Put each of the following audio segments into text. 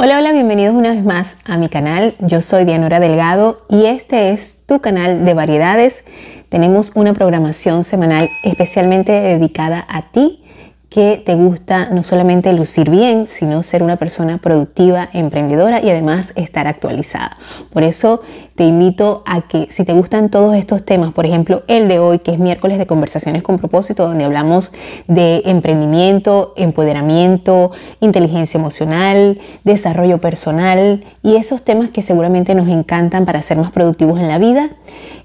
Hola, hola, bienvenidos una vez más a mi canal. Yo soy Dianora Delgado y este es tu canal de variedades. Tenemos una programación semanal especialmente dedicada a ti que te gusta no solamente lucir bien, sino ser una persona productiva, emprendedora y además estar actualizada. Por eso te invito a que si te gustan todos estos temas, por ejemplo el de hoy, que es miércoles de conversaciones con propósito, donde hablamos de emprendimiento, empoderamiento, inteligencia emocional, desarrollo personal y esos temas que seguramente nos encantan para ser más productivos en la vida,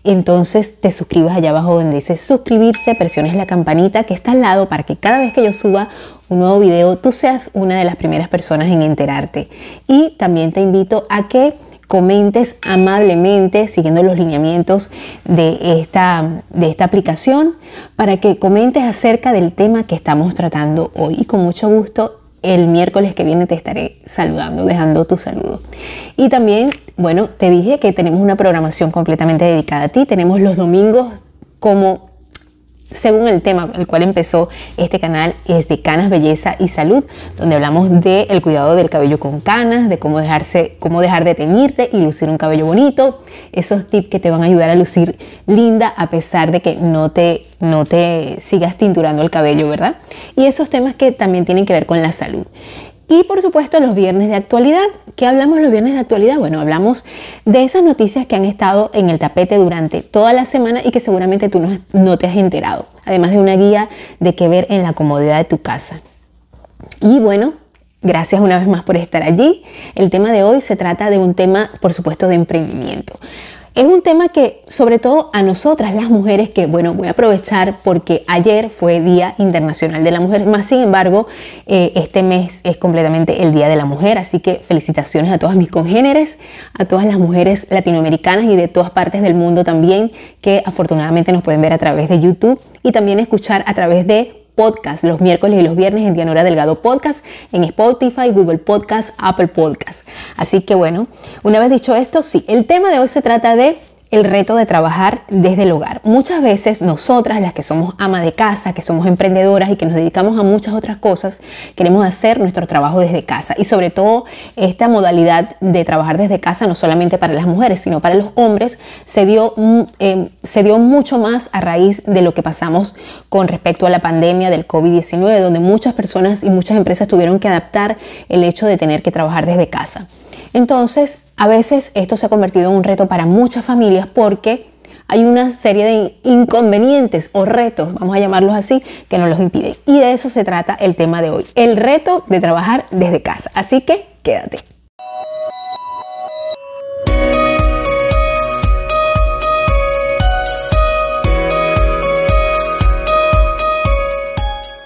entonces te suscribas allá abajo donde dice suscribirse, presiones la campanita que está al lado para que cada vez que yo suba un nuevo video tú seas una de las primeras personas en enterarte. Y también te invito a que comentes amablemente siguiendo los lineamientos de esta, de esta aplicación para que comentes acerca del tema que estamos tratando hoy y con mucho gusto el miércoles que viene te estaré saludando, dejando tu saludo. Y también, bueno, te dije que tenemos una programación completamente dedicada a ti. Tenemos los domingos como según el tema el cual empezó este canal, es de canas, belleza y salud, donde hablamos del el cuidado del cabello con canas, de cómo, dejarse, cómo dejar de teñirte y lucir un cabello bonito, esos tips que te van a ayudar a lucir linda a pesar de que no te, no te sigas tinturando el cabello, ¿verdad? Y esos temas que también tienen que ver con la salud. Y por supuesto los viernes de actualidad. ¿Qué hablamos los viernes de actualidad? Bueno, hablamos de esas noticias que han estado en el tapete durante toda la semana y que seguramente tú no, te has enterado. Además de una guía de qué ver en la comodidad de tu casa. Y bueno, Gracias una vez más por estar allí. El tema de hoy se trata de un tema, por supuesto, de emprendimiento. Es un tema que, sobre todo a nosotras las mujeres, que bueno, voy a aprovechar porque ayer fue Día Internacional de la Mujer, más sin embargo, eh, este mes es completamente el Día de la Mujer, así que felicitaciones a todas mis congéneres, a todas las mujeres latinoamericanas y de todas partes del mundo también, que afortunadamente nos pueden ver a través de YouTube y también escuchar a través de podcast los miércoles y los viernes en Dianora Delgado Podcast, en Spotify, Google Podcast, Apple Podcast. Así que bueno, una vez dicho esto, sí, el tema de hoy se trata de el reto de trabajar desde el hogar. Muchas veces nosotras, las que somos ama de casa, que somos emprendedoras y que nos dedicamos a muchas otras cosas, queremos hacer nuestro trabajo desde casa. Y sobre todo esta modalidad de trabajar desde casa, no solamente para las mujeres, sino para los hombres, se dio, mm, em, se dio mucho más a raíz de lo que pasamos con respecto a la pandemia del COVID-19, donde muchas personas y muchas empresas tuvieron que adaptar el hecho de tener que trabajar desde casa. Entonces, a veces esto se ha convertido en un reto para muchas familias porque hay una serie de inconvenientes o retos, vamos a llamarlos así, que nos los impiden. Y de eso se trata el tema de hoy, el reto de trabajar desde casa. Así que quédate.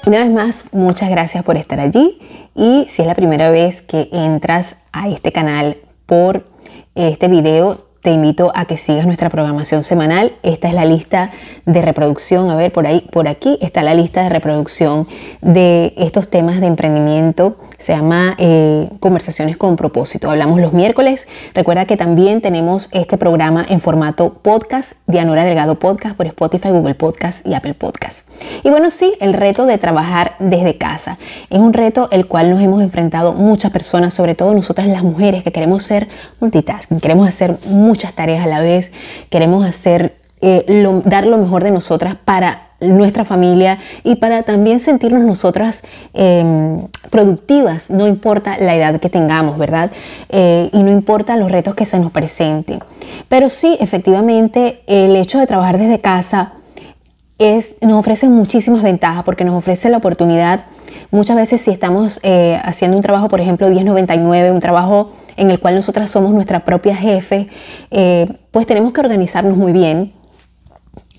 Una vez más, muchas gracias por estar allí y si es la primera vez que entras a este canal por este video, te invito a que sigas nuestra programación semanal. Esta es la lista de reproducción. A ver, por ahí, por aquí está la lista de reproducción de estos temas de emprendimiento. Se llama eh, Conversaciones con propósito. Hablamos los miércoles. Recuerda que también tenemos este programa en formato podcast, Dianora Delgado Podcast por Spotify, Google Podcast y Apple Podcast. Y bueno, sí, el reto de trabajar desde casa. Es un reto el cual nos hemos enfrentado muchas personas, sobre todo nosotras las mujeres que queremos ser multitasking, queremos hacer tareas a la vez, queremos hacer, eh, dar lo mejor de nosotras para nuestra familia y para también sentirnos nosotras em, productivas, no importa la edad que tengamos, ¿verdad? Eh, y no importa los retos que se nos presenten. Pero sí, efectivamente, el hecho de trabajar desde casa nos ofrece muchísimas ventajas porque nos ofrece la oportunidad, muchas veces si estamos eh, haciendo un trabajo, por ejemplo, 1099, un trabajo en el cual nosotras somos nuestra propia jefe, eh, pues tenemos que organizarnos muy bien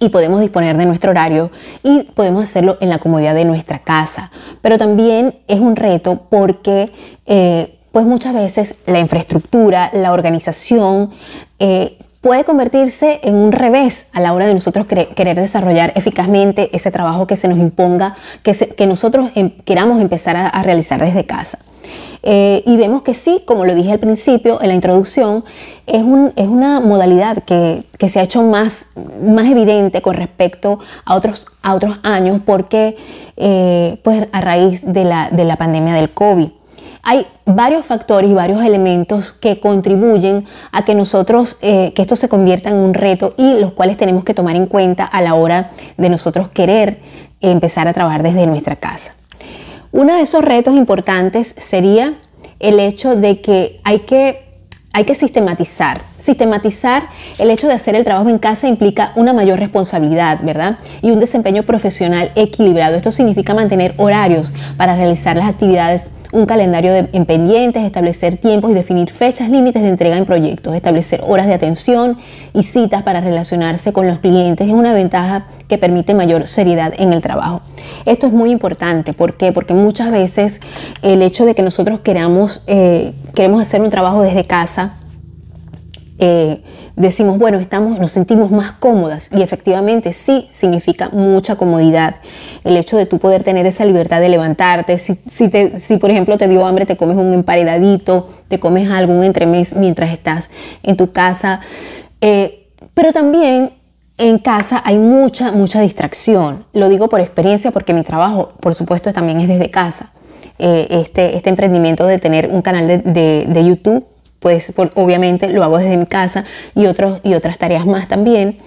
y podemos disponer de nuestro horario y podemos hacerlo en la comodidad de nuestra casa. Pero también es un reto porque eh, pues muchas veces la infraestructura, la organización, puede convertirse en un revés a la hora de nosotros querer desarrollar eficazmente ese trabajo que se nos imponga, que, que nosotros em, queramos empezar a, realizar desde casa. Eh, y vemos que sí, como lo dije al principio, en la introducción, es, un, es una modalidad que, que, se ha hecho más, más evidente con respecto a otros, a otros años porque, eh, pues a raíz de la, de la pandemia del COVID. hay varios factores y varios elementos que contribuyen a que nosotros, eh, que esto se convierta en un reto y los cuales tenemos que tomar en cuenta a la hora de nosotros querer empezar a trabajar desde nuestra casa. Uno de esos retos importantes sería el hecho de que hay que hay que sistematizar. Sistematizar el hecho de hacer el trabajo en casa implica una mayor responsabilidad, ¿verdad? Y un desempeño profesional equilibrado. Esto significa mantener horarios para realizar las actividades un calendario de, en pendientes, establecer tiempos y definir fechas límites de entrega en proyectos, establecer horas de atención y citas para relacionarse con los clientes es una ventaja que permite mayor seriedad en el trabajo. Esto es muy importante, ¿por qué? Porque muchas veces el hecho de que nosotros queramos, eh, queremos hacer un trabajo desde casa, eh, decimos, bueno, estamos, nos sentimos más cómodas y efectivamente sí significa mucha comodidad. El hecho de tú poder tener esa libertad de levantarte, si, si, te, si por ejemplo te dio hambre, te comes un emparedadito, te comes algún entremés mientras estás en tu casa. Eh, pero también en casa hay mucha, mucha distracción. Lo digo por experiencia porque mi trabajo, por supuesto, también es desde casa. Eh, este, este emprendimiento de tener un canal de, de, de YouTube pues obviamente lo hago desde mi casa y, otros, y otras tareas más también.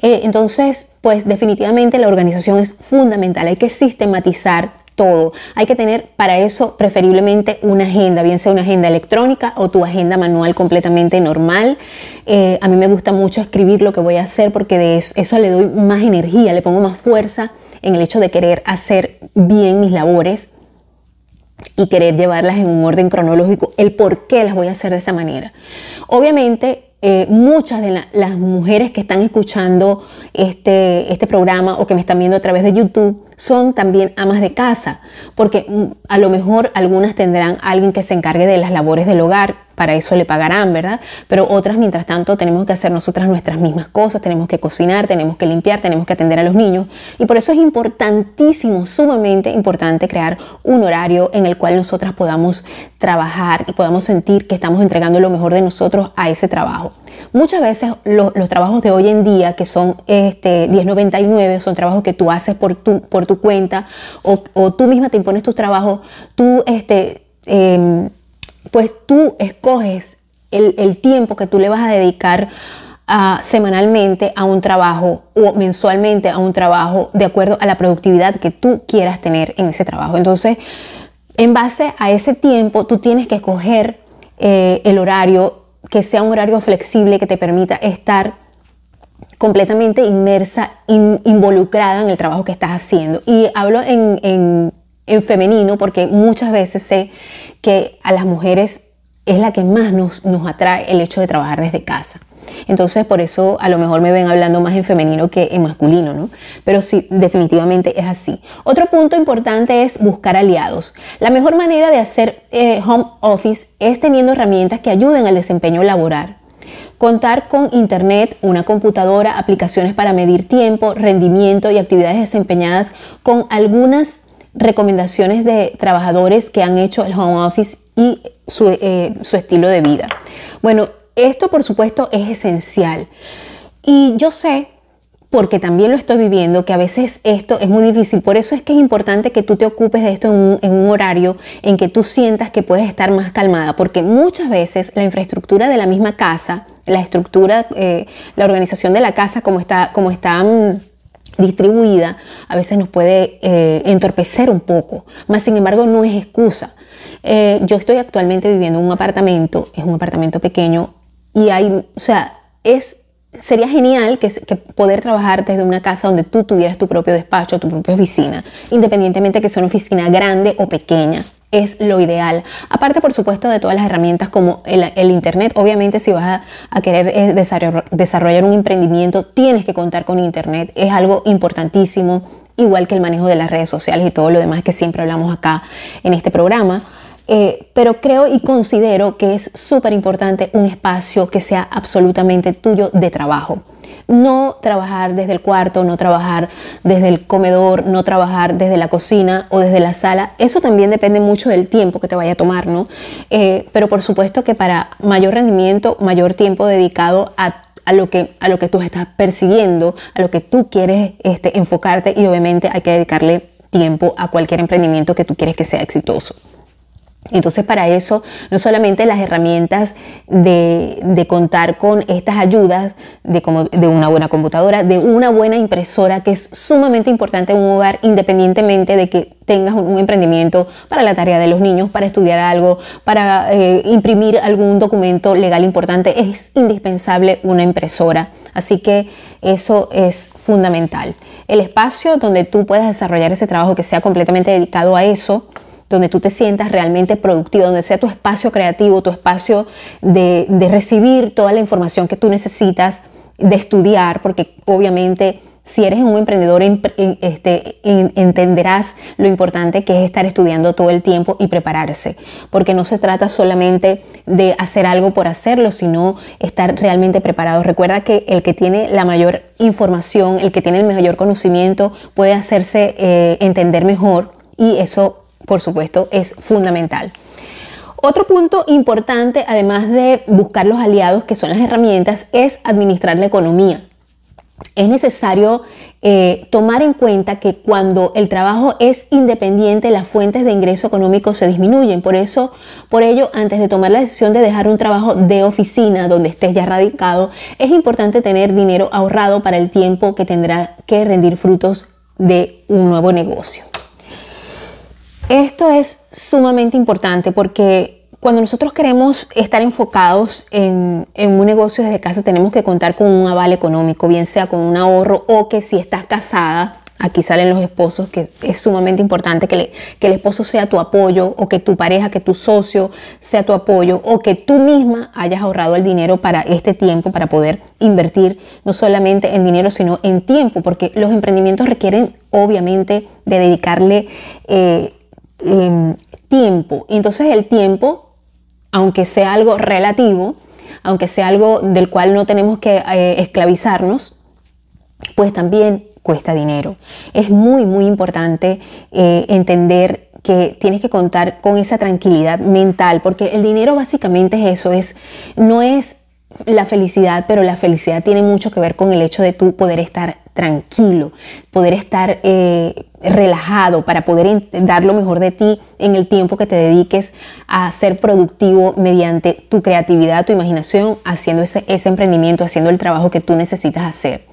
Eh, entonces, pues definitivamente la organización es fundamental, hay que sistematizar todo. Hay que tener para eso preferiblemente una agenda, bien sea una agenda electrónica o tu agenda manual completamente normal. Eh, a mí me gusta mucho escribir lo que voy a hacer porque de eso le doy más energía, le pongo más fuerza en el hecho de querer hacer bien mis labores y querer llevarlas en un orden cronológico, el por qué las voy a hacer de esa manera. Obviamente, eh, muchas de las mujeres que están escuchando este, este programa o que me están viendo a través de YouTube son también amas de casa, porque mm, a lo mejor algunas tendrán alguien que se encargue de las labores del hogar, para eso le pagarán, ¿verdad? Pero otras, mientras tanto, tenemos que hacer nosotras nuestras mismas cosas, tenemos que cocinar, tenemos que limpiar, tenemos que atender a los niños. Y por eso es importantísimo, sumamente importante crear un horario en el cual nosotras podamos trabajar y podamos sentir que estamos entregando lo mejor de nosotros a ese trabajo. Muchas veces los trabajos de hoy en día, que son este, 1099, son trabajos que tú haces por tu, por tu cuenta o, tú misma te impones tus trabajos, tú, este, em, pues tú escoges el, tiempo que tú le vas a dedicar semanalmente a un trabajo o mensualmente a un trabajo de acuerdo a la productividad que tú quieras tener en ese trabajo. Entonces, en base a ese tiempo, tú tienes que escoger eh, el horario que sea un horario flexible que te permita estar completamente inmersa, involucrada en el trabajo que estás haciendo. Y hablo en, femenino porque muchas veces sé que a las mujeres es la que más nos, nos atrae el hecho de trabajar desde casa. Entonces, por eso a lo mejor me ven hablando más en femenino que en masculino, ¿no? Pero sí, definitivamente es así. Otro punto importante es buscar aliados. La mejor manera de hacer eh, home office es teniendo herramientas que ayuden al desempeño laboral. Contar con internet, una computadora, aplicaciones para medir tiempo, rendimiento y actividades desempeñadas con algunas recomendaciones de trabajadores que han hecho el home office y su, eh, su estilo de vida. Bueno, esto por supuesto es esencial. Y yo sé, porque también lo estoy viviendo, que a veces esto es muy difícil. Por eso es que es importante que tú te ocupes de esto en un, horario en que tú sientas que puedes estar más calmada, porque muchas veces la infraestructura de la misma casa, la estructura, eh, la organización de la casa como está, como está distribuida, a veces nos puede eh, entorpecer un poco. Más sin embargo, no es excusa. Eh, yo estoy actualmente viviendo en un apartamento, es un apartamento pequeño, y hay, o sea, es, sería genial que, poder trabajar desde una casa donde tú tuvieras tu propio despacho, tu propia oficina, independientemente que sea una oficina grande o pequeña es lo ideal. Aparte, por supuesto, de todas las herramientas como el, Internet. Obviamente, si vas a, querer eh, desarrollar, un emprendimiento, tienes que contar con Internet. Es algo importantísimo, igual que el manejo de las redes sociales y todo lo demás que siempre hablamos acá en este programa. Eh, pero creo y considero que es súper importante un espacio que sea absolutamente tuyo de trabajo. No trabajar desde el cuarto, no trabajar desde el comedor, no trabajar desde la cocina o desde la sala. Eso también depende mucho del tiempo que te vaya a tomar, ¿no? Eh, pero por supuesto que para mayor rendimiento, mayor tiempo dedicado a lo, que, tú estás persiguiendo, a lo que tú quieres este, enfocarte y obviamente hay que dedicarle tiempo a cualquier emprendimiento que tú quieres que sea exitoso. Entonces para eso no solamente las herramientas de, contar con estas ayudas de, como, de una buena computadora, de una buena impresora que es sumamente importante en un hogar independientemente de que tengas un, emprendimiento para la tarea de los niños, para estudiar algo, para eh, imprimir algún documento legal importante, es indispensable una impresora. Así que eso es fundamental. El espacio donde tú puedas desarrollar ese trabajo que sea completamente dedicado a eso donde tú te sientas realmente productivo, donde sea tu espacio creativo, tu espacio de, recibir toda la información que tú necesitas, de estudiar, porque obviamente si eres un emprendedor, este, entenderás lo importante que es estar estudiando todo el tiempo y prepararse, porque no se trata solamente de hacer algo por hacerlo, sino estar realmente preparado. Recuerda que el que tiene la mayor información, el que tiene el mayor conocimiento, puede hacerse eh, entender mejor y eso por supuesto, es fundamental. Otro punto importante, además de buscar los aliados, que son las herramientas, es administrar la economía. Es necesario eh, tomar en cuenta que cuando el trabajo es independiente, las fuentes de ingreso económico se disminuyen. Por eso, por ello, antes de tomar la decisión de dejar un trabajo de oficina donde estés ya radicado, es importante tener dinero ahorrado para el tiempo que tendrá que rendir frutos de un nuevo negocio. Esto es sumamente importante porque cuando nosotros queremos estar enfocados en, un negocio desde casa, tenemos que contar con un aval económico, bien sea con un ahorro o que si estás casada, aquí salen los esposos, que es sumamente importante que, que, el esposo sea tu apoyo o que tu pareja, que tu socio sea tu apoyo o que tú misma hayas ahorrado el dinero para este tiempo, para poder invertir no solamente en dinero, sino en tiempo, porque los emprendimientos requieren obviamente de dedicarle... Eh, Em, tiempo. Entonces el tiempo, aunque sea algo relativo, aunque sea algo del cual no tenemos que eh, esclavizarnos, pues también cuesta dinero. Es muy, muy importante eh, entender que tienes que contar con esa tranquilidad mental, porque el dinero básicamente es eso, es, no es la felicidad, pero la felicidad tiene mucho que ver con el hecho de tú poder estar tranquilo, poder estar eh, relajado para poder dar lo mejor de ti en el tiempo que te dediques a ser productivo mediante tu creatividad, tu imaginación, haciendo ese, emprendimiento, haciendo el trabajo que tú necesitas hacer.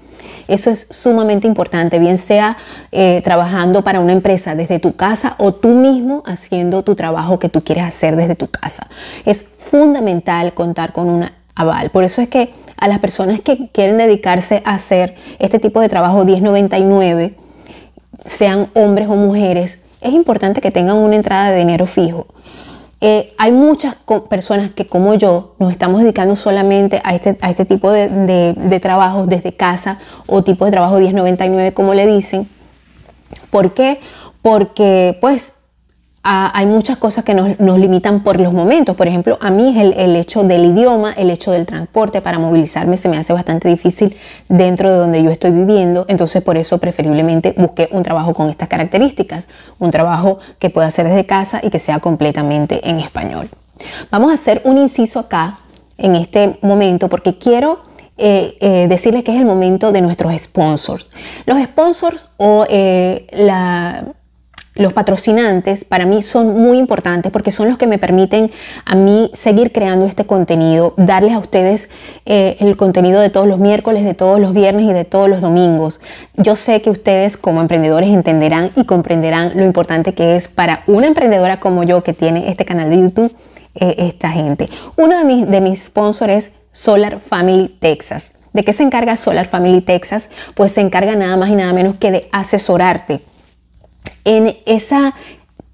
Eso es sumamente importante, bien sea eh, trabajando para una empresa desde tu casa o tú mismo haciendo tu trabajo que tú quieres hacer desde tu casa. Es fundamental contar con una aval. Por eso es que a las personas que quieren dedicarse a hacer este tipo de trabajo 1099, sean hombres o mujeres, es importante que tengan una entrada de dinero fijo. Eh, hay muchas personas que como yo nos estamos dedicando solamente a este, a este tipo de, de trabajos desde casa o tipo de trabajo 1099 como le dicen. ¿Por qué? Porque pues hay muchas cosas que nos, limitan por los momentos. Por ejemplo, a mí el, hecho del idioma, el hecho del transporte para movilizarme se me hace bastante difícil dentro de donde yo estoy viviendo. Entonces, por eso preferiblemente busqué un trabajo con estas características. Un trabajo que pueda hacer desde casa y que sea completamente en español. Vamos a hacer un inciso acá en este momento porque quiero eh, eh, decirles que es el momento de nuestros sponsors. Los sponsors o eh, la los patrocinantes para mí son muy importantes porque son los que me permiten a mí seguir creando este contenido, darles a ustedes eh, el contenido de todos los miércoles, de todos los viernes y de todos los domingos. Yo sé que ustedes como emprendedores entenderán y comprenderán lo importante que es para una emprendedora como yo que tiene este canal de YouTube eh, esta gente. Uno de mis, de mis sponsors es Solar Family Texas. ¿De qué se encarga Solar Family Texas? Pues se encarga nada más y nada menos que de asesorarte en esa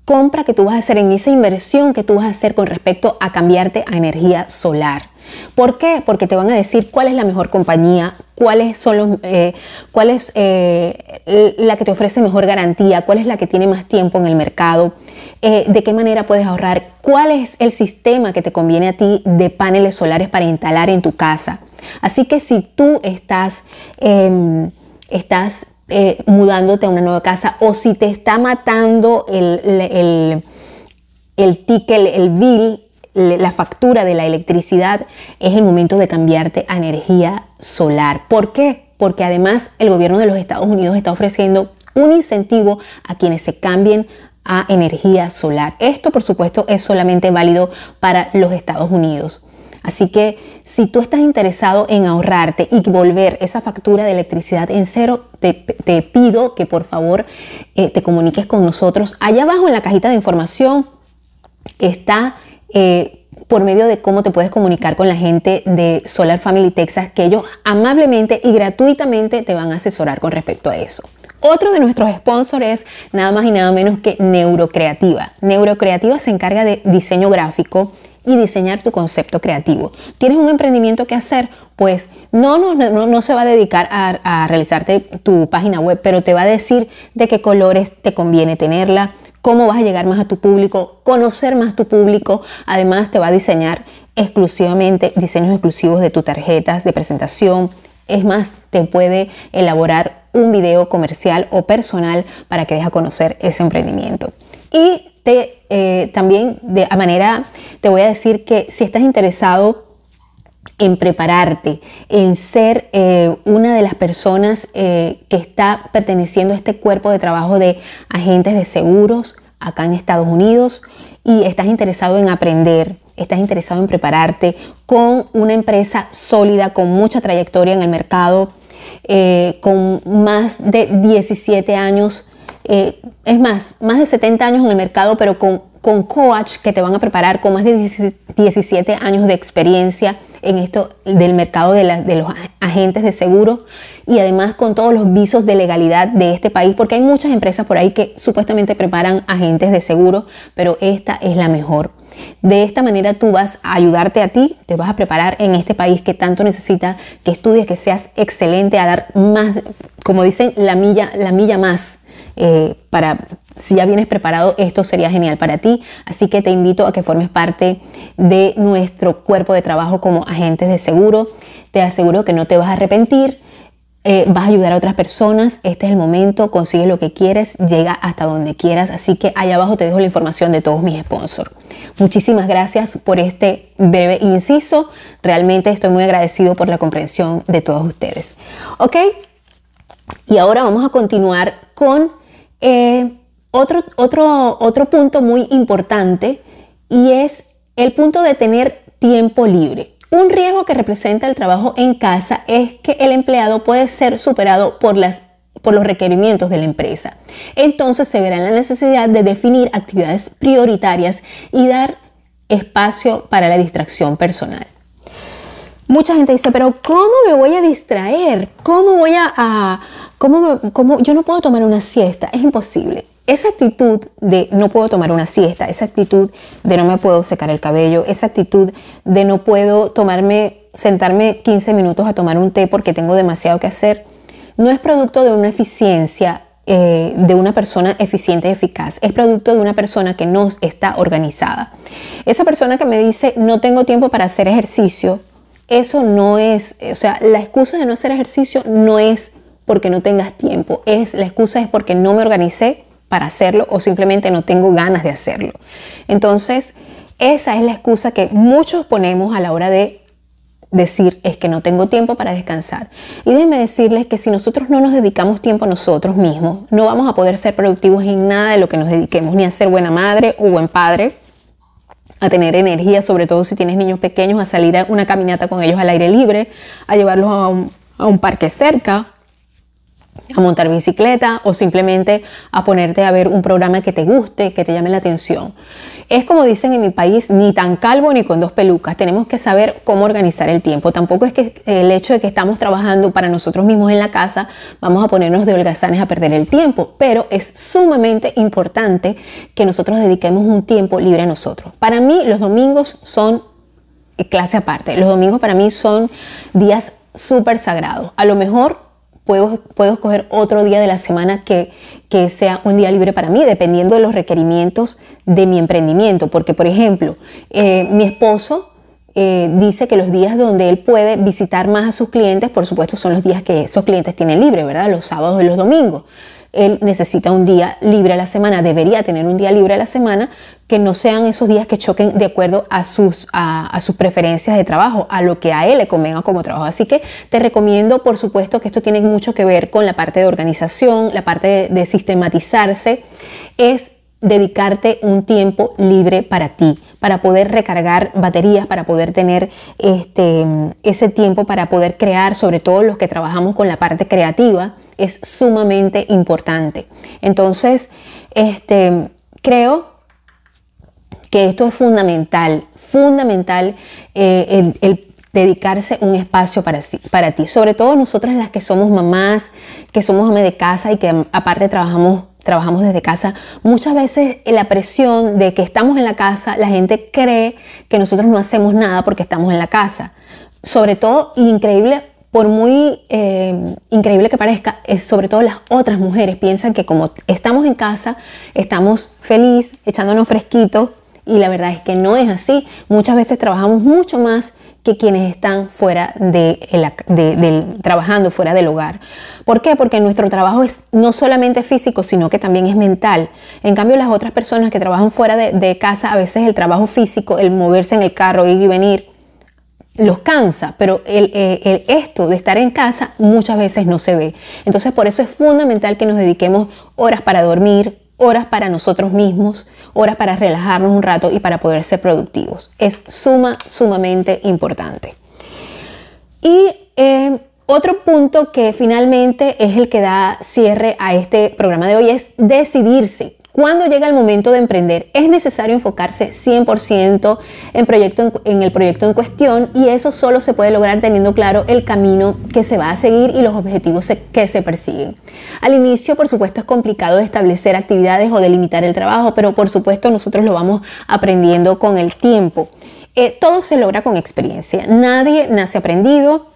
compra que tú vas a hacer, en esa inversión que tú vas a hacer con respecto a cambiarte a energía solar. ¿Por qué? Porque te van a decir cuál es la mejor compañía, cuáles son los, eh, cuál es eh, la que te ofrece mejor garantía, cuál es la que tiene más tiempo en el mercado, eh, de qué manera puedes ahorrar, cuál es el sistema que te conviene a ti de paneles solares para instalar en tu casa. Así que si tú estás, em, estás eh, mudándote a una nueva casa o si te está matando el, el, el ticket, el bill, la factura de la electricidad, es el momento de cambiarte a energía solar. ¿Por qué? Porque además el gobierno de los Estados Unidos está ofreciendo un incentivo a quienes se cambien a energía solar. Esto, por supuesto, es solamente válido para los Estados Unidos. Así que si tú estás interesado en ahorrarte y volver esa factura de electricidad en cero, te, pido que por favor eh, te comuniques con nosotros. Allá abajo en la cajita de información está eh, por medio de cómo te puedes comunicar con la gente de Solar Family Texas, que ellos amablemente y gratuitamente te van a asesorar con respecto a eso. Otro de nuestros sponsors es nada más y nada menos que Neurocreativa. Neurocreativa se encarga de diseño gráfico y diseñar tu concepto creativo. ¿Tienes un emprendimiento que hacer? Pues no, no, no, no se va a dedicar a, a realizarte tu página web, pero te va a decir de qué colores te conviene tenerla, cómo vas a llegar más a tu público, conocer más tu público. Además, te va a diseñar exclusivamente diseños exclusivos de tus tarjetas de presentación. Es más, te puede elaborar un video comercial o personal para que deje conocer ese emprendimiento. Y eh, también de manera, te voy a decir que si estás interesado en prepararte, en ser eh, una de las personas eh, que está perteneciendo a este cuerpo de trabajo de agentes de seguros acá en Estados Unidos y estás interesado en aprender, estás interesado en prepararte con una empresa sólida, con mucha trayectoria en el mercado, con más de 17 años, es más, más de 70 años en el mercado, pero con, con coach que te van a preparar con más de 17 años de experiencia en esto del mercado de, los agentes de seguro y además con todos los visos de legalidad de este país, porque hay muchas empresas por ahí que supuestamente preparan agentes de seguro, pero esta es la mejor. De esta manera tú vas a ayudarte a ti, te vas a preparar en este país que tanto necesita que estudies, que seas excelente, a dar más, como dicen, la milla, la milla más eh, para si ya vienes preparado, esto sería genial para ti. Así que te invito a que formes parte de nuestro cuerpo de trabajo como agentes de seguro. Te aseguro que no te vas a arrepentir. Eh, vas a ayudar a otras personas, este es el momento, consigue lo que quieres, llega hasta donde quieras, así que allá abajo te dejo la información de todos mis sponsors. Muchísimas gracias por este breve inciso, realmente estoy muy agradecido por la comprensión de todos ustedes. ¿Ok? Y ahora vamos a continuar con... Eh, otro, otro, otro punto muy importante y es el punto de tener tiempo libre. Un riesgo que representa el trabajo en casa es que el empleado puede ser superado por, las, por los requerimientos de la empresa. Entonces se verá la necesidad de definir actividades prioritarias y dar espacio para la distracción personal. Mucha gente dice, pero ¿cómo me voy a distraer? ¿Cómo voy a... cómo, cómo, yo no puedo tomar una siesta? Es imposible esa actitud de no puedo tomar una siesta, esa actitud de no me puedo secar el cabello, esa actitud de no puedo tomarme, sentarme 15 minutos a tomar un té porque tengo demasiado que hacer, no es producto de una eficiencia eh, de una persona eficiente y eficaz, es producto de una persona que no está organizada. Esa persona que me dice no tengo tiempo para hacer ejercicio, eso no es, o sea, la excusa de no hacer ejercicio no es porque no tengas tiempo, es la excusa es porque no me organicé para hacerlo o simplemente no tengo ganas de hacerlo. Entonces, esa es la excusa que muchos ponemos a la hora de decir es que no tengo tiempo para descansar. Y déjenme decirles que si nosotros no nos dedicamos tiempo a nosotros mismos, no vamos a poder ser productivos en nada de lo que nos dediquemos, ni a ser buena madre o buen padre, a tener energía, sobre todo si tienes niños pequeños, a salir a una caminata con ellos al aire libre, a llevarlos a un, a un parque cerca, a montar bicicleta o simplemente a ponerte a ver un programa que te guste, que te llame la atención. Es como dicen en mi país, ni tan calvo ni con dos pelucas. Tenemos que saber cómo organizar el tiempo. Tampoco es que el hecho de que estamos trabajando para nosotros mismos en la casa, vamos a ponernos de holgazanes a perder el tiempo. Pero es sumamente importante que nosotros dediquemos un tiempo libre a nosotros. Para mí los domingos son clase aparte. Los domingos para mí son días súper sagrados. A lo mejor Puedo, puedo, escoger otro día de la semana que, que, sea un día libre para mí, dependiendo de los requerimientos de mi emprendimiento. Porque, por ejemplo, eh, mi esposo eh, dice que los días donde él puede visitar más a sus clientes, por supuesto, son los días que esos clientes tienen libre, ¿verdad? Los sábados y los domingos él necesita un día libre a la semana, debería tener un día libre a la semana, que no sean esos días que choquen de acuerdo a sus, a, sus preferencias de trabajo, a lo que a él le convenga como trabajo. Así que te recomiendo, por supuesto, que esto tiene mucho que ver con la parte de organización, la parte de, sistematizarse. Es dedicarte un tiempo libre para ti, para poder recargar baterías, para poder tener este, ese tiempo para poder crear, sobre todo los que trabajamos con la parte creativa, es sumamente importante. Entonces, este, creo que esto es fundamental, fundamental eh, el, dedicarse un espacio para, para ti, sobre todo nosotras las que somos mamás, que somos amas de casa y que aparte trabajamos trabajamos desde casa, muchas veces la presión de que estamos en la casa, la gente cree que nosotros no hacemos nada porque estamos en la casa. Sobre todo, increíble, por muy eh, increíble que parezca, es sobre todo las otras mujeres piensan que como estamos en casa, estamos feliz, echándonos fresquitos, y la verdad es que no es así. Muchas veces trabajamos mucho más que quienes están fuera de, trabajando fuera del hogar. ¿Por qué? Porque nuestro trabajo es no solamente físico, sino que también es mental. En cambio, las otras personas que trabajan fuera de, casa, a veces el trabajo físico, el moverse en el carro, ir y venir, los cansa, pero el, esto de estar en casa muchas veces no se ve. Entonces, por eso es fundamental que nos dediquemos horas para dormir, horas para nosotros mismos, horas para relajarnos un rato y para poder ser productivos. Es suma, sumamente importante. Y eh, otro punto que finalmente es el que da cierre a este programa de hoy es decidirse. Cuando llega el momento de emprender, es necesario enfocarse 100% en, en, el proyecto en cuestión y eso solo se puede lograr teniendo claro el camino que se va a seguir y los objetivos que se persiguen. Al inicio, por supuesto, es complicado establecer actividades o delimitar el trabajo, pero por supuesto nosotros lo vamos aprendiendo con el tiempo. Eh, todo se logra con experiencia. Nadie nace aprendido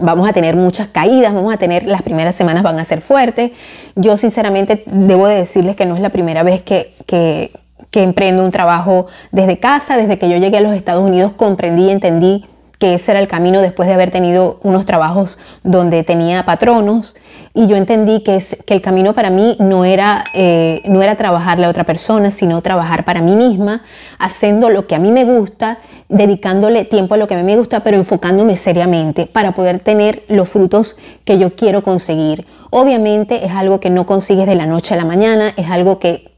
Vamos a tener muchas caídas, vamos a tener, las primeras semanas van a ser fuertes. Yo sinceramente debo de decirles que no es la primera vez que, que, que emprendo un trabajo desde casa. Desde que yo llegué a los Estados Unidos comprendí y entendí que ese era el camino después de haber tenido unos trabajos donde tenía patronos y yo entendí que, es, que el camino para mí no era, eh, no era trabajarle a otra persona, sino trabajar para mí misma, haciendo lo que a mí me gusta, dedicándole tiempo a lo que a mí me gusta, pero enfocándome seriamente para poder tener los frutos que yo quiero conseguir. Obviamente es algo que no consigues de la noche a la mañana, es algo que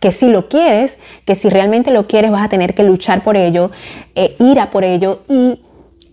que si lo quieres, que si realmente lo quieres vas a tener que luchar por ello, eh, ir a por ello y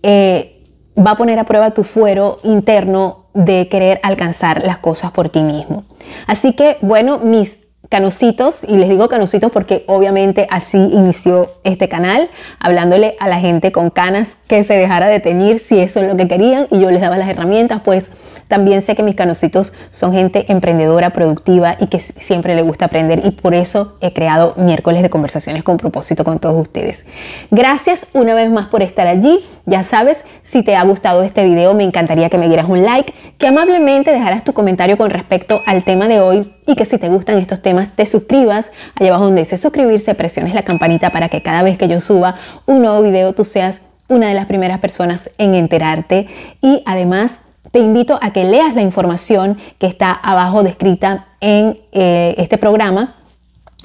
eh, va a poner a prueba tu fuero interno de querer alcanzar las cosas por ti mismo. Así que, bueno, mis canositos, y les digo canositos porque obviamente así inició este canal, hablándole a la gente con canas que se dejara de si eso es lo que querían y yo les daba las herramientas, pues también sé que mis canositos son gente emprendedora, productiva y que siempre le gusta aprender y por eso he creado miércoles de conversaciones con propósito con todos ustedes. Gracias una vez más por estar allí. Ya sabes, si te ha gustado este video me encantaría que me dieras un like, que amablemente dejaras tu comentario con respecto al tema de hoy y que si te gustan estos temas te suscribas. Allá abajo donde dice suscribirse, presiones la campanita para que cada vez que yo suba un nuevo video tú seas una de las primeras personas en enterarte y además te invito a que leas la información que está abajo descrita en eh, este programa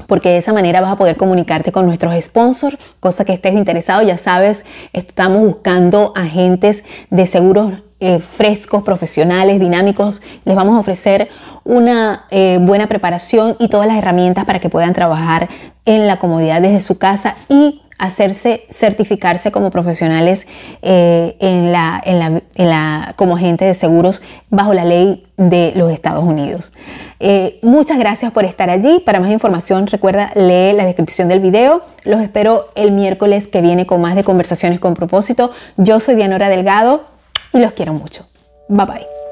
porque de esa manera vas a poder comunicarte con nuestros sponsors, cosa que estés interesado, ya sabes, estamos buscando agentes de seguros eh, frescos, profesionales, dinámicos. Les vamos a ofrecer una eh, buena preparación y todas las herramientas para que puedan trabajar en la comodidad desde su casa y hacerse, certificarse como profesionales eh, en la, en la, como agente de seguros bajo la ley de los Estados Unidos. Eh, muchas gracias por estar allí. Para más información recuerda leer la descripción del video. Los espero el miércoles que viene con más de conversaciones con propósito. Yo soy Dianora Delgado y los quiero mucho. Bye bye.